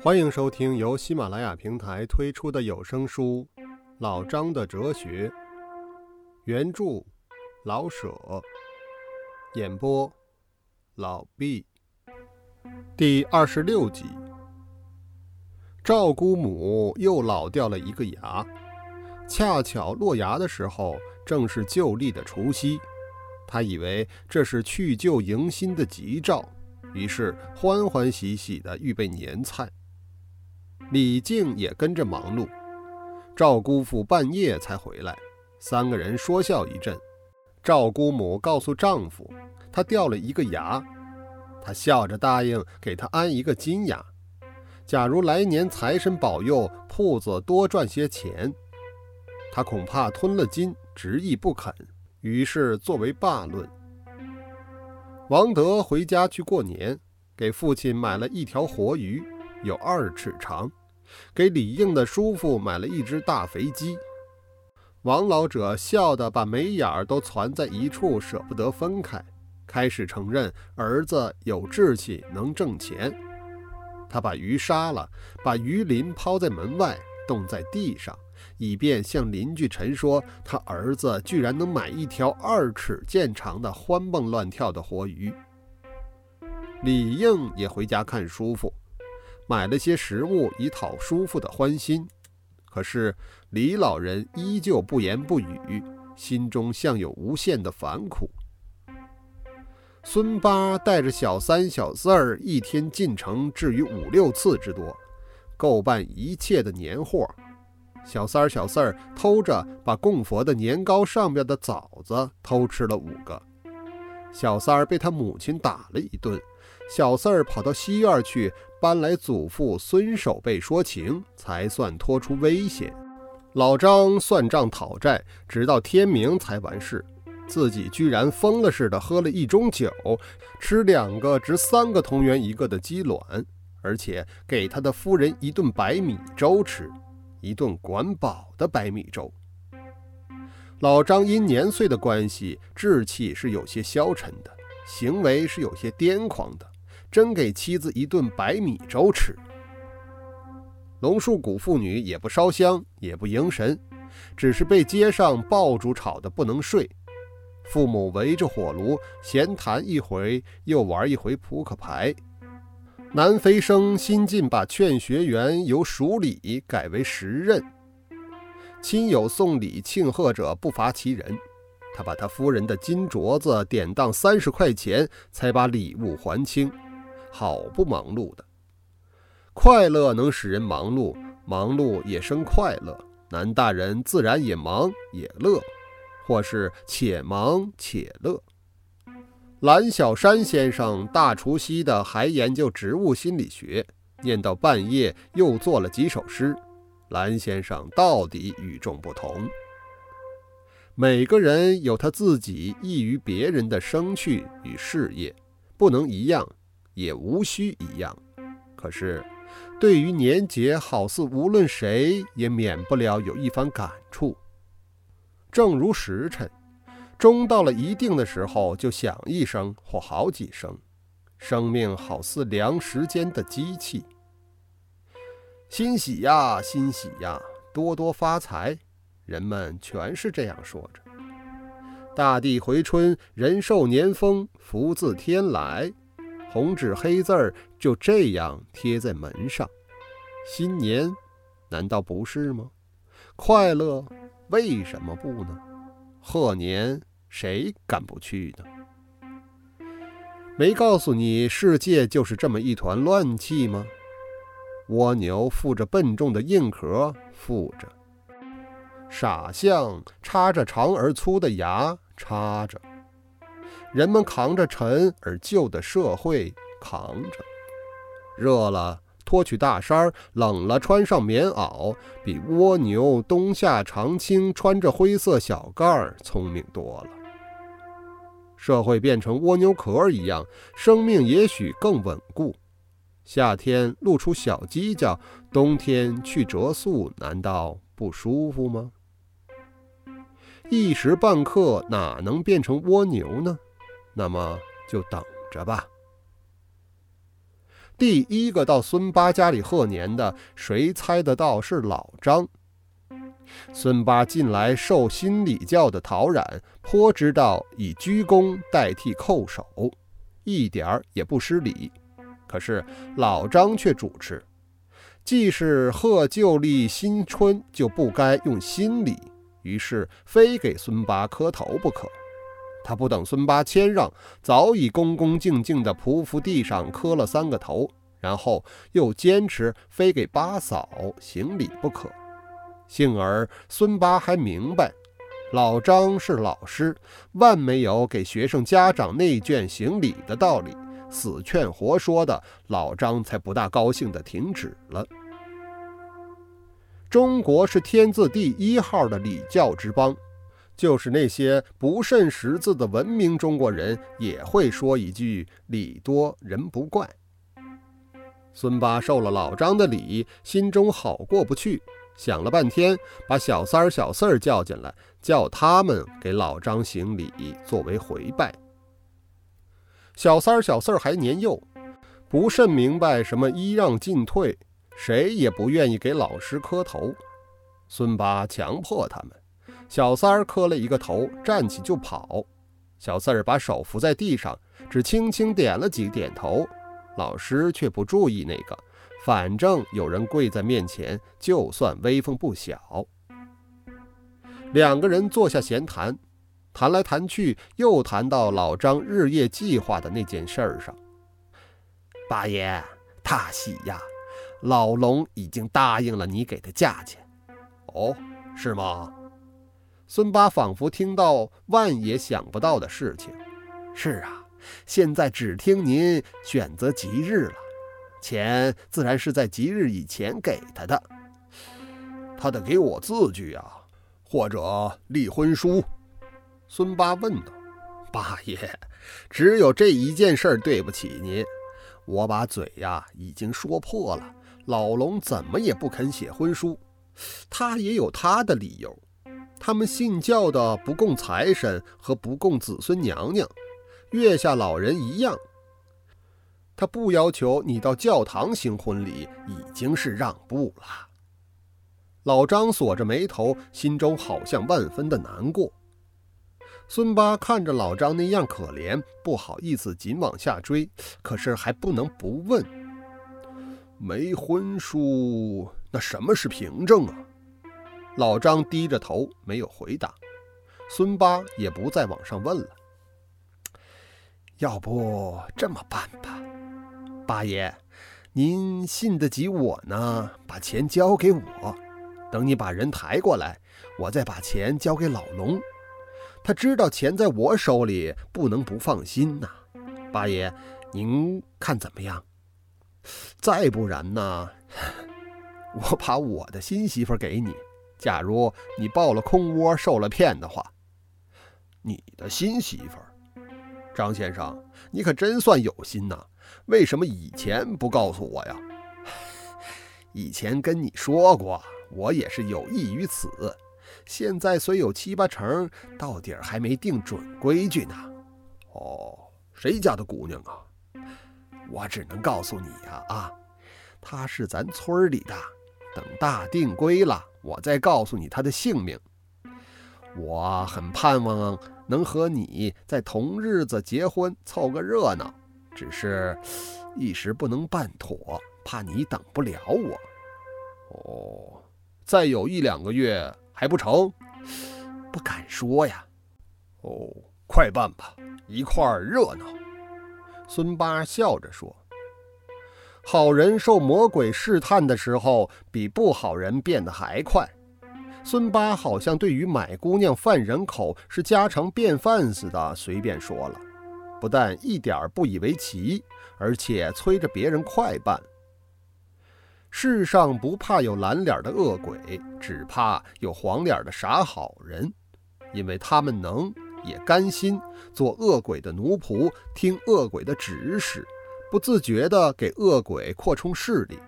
欢迎收听由喜马拉雅平台推出的有声书《老张的哲学》，原著老舍，演播老毕，第二十六集。赵姑母又老掉了一个牙，恰巧落牙的时候正是旧历的除夕，她以为这是去旧迎新的吉兆，于是欢欢喜喜地预备年菜。李靖也跟着忙碌，赵姑父半夜才回来，三个人说笑一阵。赵姑母告诉丈夫，她掉了一个牙，她笑着答应给他安一个金牙。假如来年财神保佑，铺子多赚些钱，他恐怕吞了金，执意不肯，于是作为罢论。王德回家去过年，给父亲买了一条活鱼，有二尺长。给李应的叔父买了一只大肥鸡，王老者笑得把眉眼儿都攒在一处，舍不得分开。开始承认儿子有志气，能挣钱。他把鱼杀了，把鱼鳞抛在门外，冻在地上，以便向邻居陈说他儿子居然能买一条二尺见长的欢蹦乱跳的活鱼。李应也回家看叔父。买了些食物以讨叔父的欢心，可是李老人依旧不言不语，心中像有无限的烦苦。孙八带着小三、小四儿一天进城至于五六次之多，购办一切的年货。小三儿、小四儿偷着把供佛的年糕上边的枣子偷吃了五个，小三儿被他母亲打了一顿。小四儿跑到西院去搬来祖父孙守备说情，才算脱出危险。老张算账讨债，直到天明才完事。自己居然疯了似的喝了一盅酒，吃两个值三个铜元一个的鸡卵，而且给他的夫人一顿白米粥吃，一顿管饱的白米粥。老张因年岁的关系，志气是有些消沉的，行为是有些癫狂的。真给妻子一顿白米粥吃。龙树谷妇女也不烧香，也不迎神，只是被街上爆竹吵得不能睡。父母围着火炉闲谈一回，又玩一回扑克牌。南飞生新近把劝学员由数礼改为时任，亲友送礼庆贺者不乏其人。他把他夫人的金镯子典当三十块钱，才把礼物还清。好不忙碌的，快乐能使人忙碌，忙碌也生快乐。南大人自然也忙也乐，或是且忙且乐。蓝小山先生大除夕的还研究植物心理学，念到半夜又做了几首诗。蓝先生到底与众不同。每个人有他自己异于别人的生趣与事业，不能一样。也无需一样，可是对于年节，好似无论谁也免不了有一番感触。正如时辰，钟到了一定的时候就响一声或好几声。生命好似量时间的机器。欣喜呀，欣喜呀，多多发财，人们全是这样说着。大地回春，人寿年丰，福自天来。红纸黑字儿就这样贴在门上，新年难道不是吗？快乐为什么不呢？贺年谁敢不去呢？没告诉你世界就是这么一团乱气吗？蜗牛负着笨重的硬壳，负着；傻象插着长而粗的牙，插着。人们扛着沉而旧的社会，扛着；热了脱去大衫，冷了穿上棉袄，比蜗牛冬夏常青穿着灰色小盖儿聪明多了。社会变成蜗牛壳儿一样，生命也许更稳固。夏天露出小犄角，冬天去折宿，难道不舒服吗？一时半刻哪能变成蜗牛呢？那么就等着吧。第一个到孙八家里贺年的，谁猜得到是老张？孙八近来受新礼教的陶染，颇知道以鞠躬代替叩首，一点儿也不失礼。可是老张却主持，既是贺旧历新春，就不该用新礼，于是非给孙八磕头不可。他不等孙八谦让，早已恭恭敬敬地匍匐地上磕了三个头，然后又坚持非给八嫂行礼不可。幸而孙八还明白，老张是老师，万没有给学生家长内卷行礼的道理，死劝活说的，老张才不大高兴地停止了。中国是天字第一号的礼教之邦，就是那些不甚识字的文明中国人，也会说一句“礼多人不怪”。孙八受了老张的礼，心中好过不去。想了半天，把小三儿、小四儿叫进来，叫他们给老张行礼，作为回拜。小三儿、小四儿还年幼，不甚明白什么揖让进退，谁也不愿意给老师磕头。孙八强迫他们，小三儿磕了一个头，站起就跑；小四儿把手扶在地上，只轻轻点了几点头，老师却不注意那个。反正有人跪在面前，就算威风不小。两个人坐下闲谈，谈来谈去，又谈到老张日夜计划的那件事儿上。八爷，大喜呀！老龙已经答应了你给的价钱。哦，是吗？孙八仿佛听到万也想不到的事情。是啊，现在只听您选择吉日了。钱自然是在吉日以前给他的，他得给我字据啊，或者立婚书。孙八问道：“八爷，只有这一件事对不起您，我把嘴呀已经说破了。老龙怎么也不肯写婚书，他也有他的理由。他们信教的不供财神和不供子孙娘娘，月下老人一样。”他不要求你到教堂行婚礼，已经是让步了。老张锁着眉头，心中好像万分的难过。孙八看着老张那样可怜，不好意思紧往下追，可是还不能不问：没婚书，那什么是凭证啊？老张低着头没有回答。孙八也不再往上问了。要不这么办吧？八爷，您信得起我呢，把钱交给我，等你把人抬过来，我再把钱交给老龙。他知道钱在我手里，不能不放心呐。八爷，您看怎么样？再不然呢，我把我的新媳妇给你。假如你抱了空窝，受了骗的话，你的新媳妇儿，张先生，你可真算有心呐。为什么以前不告诉我呀？以前跟你说过，我也是有意于此。现在虽有七八成，到底儿还没定准规矩呢。哦，谁家的姑娘啊？我只能告诉你呀，啊，她是咱村里的。等大定规了，我再告诉你他的姓名。我很盼望能和你在同日子结婚，凑个热闹。只是，一时不能办妥，怕你等不了我。哦，再有一两个月还不成？不敢说呀。哦，快办吧，一块儿热闹。孙八笑着说：“好人受魔鬼试探的时候，比不好人变得还快。”孙八好像对于买姑娘贩人口是家常便饭似的，随便说了。不但一点不以为奇，而且催着别人快办。世上不怕有蓝脸的恶鬼，只怕有黄脸的傻好人，因为他们能也甘心做恶鬼的奴仆，听恶鬼的指使，不自觉地给恶鬼扩充势力。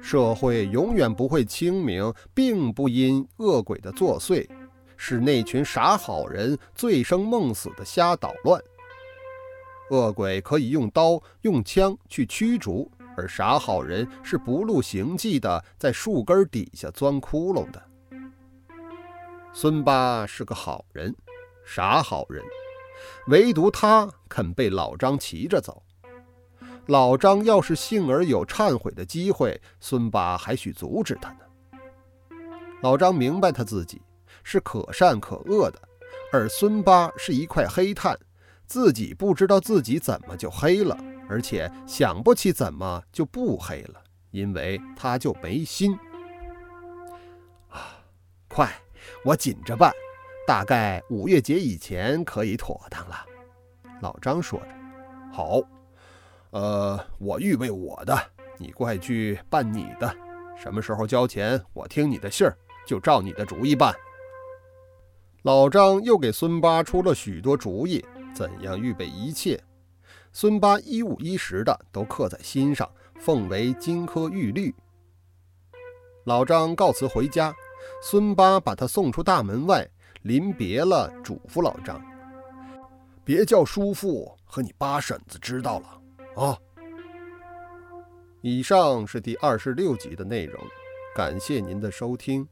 社会永远不会清明，并不因恶鬼的作祟，是那群傻好人醉生梦死的瞎捣乱。恶鬼可以用刀、用枪去驱逐，而傻好人是不露形迹的在树根底下钻窟窿的。孙八是个好人，傻好人，唯独他肯被老张骑着走。老张要是幸而有忏悔的机会，孙八还许阻止他呢。老张明白他自己是可善可恶的，而孙八是一块黑炭，自己不知道自己怎么就黑了，而且想不起怎么就不黑了，因为他就没心。啊，快，我紧着办，大概五月节以前可以妥当了。老张说着，好，呃，我预备我的，你快去办你的，什么时候交钱，我听你的信儿。就照你的主意办。老张又给孙八出了许多主意，怎样预备一切，孙八一五一十的都刻在心上，奉为金科玉律。老张告辞回家，孙八把他送出大门外，临别了，嘱咐老张：“别叫叔父和你八婶子知道了啊。”以上是第二十六集的内容，感谢您的收听。